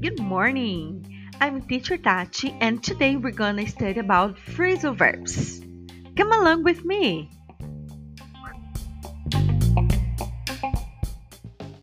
Good morning. I'm teacher Tati and today we're gonna study about phrasal verbs. Come along with me.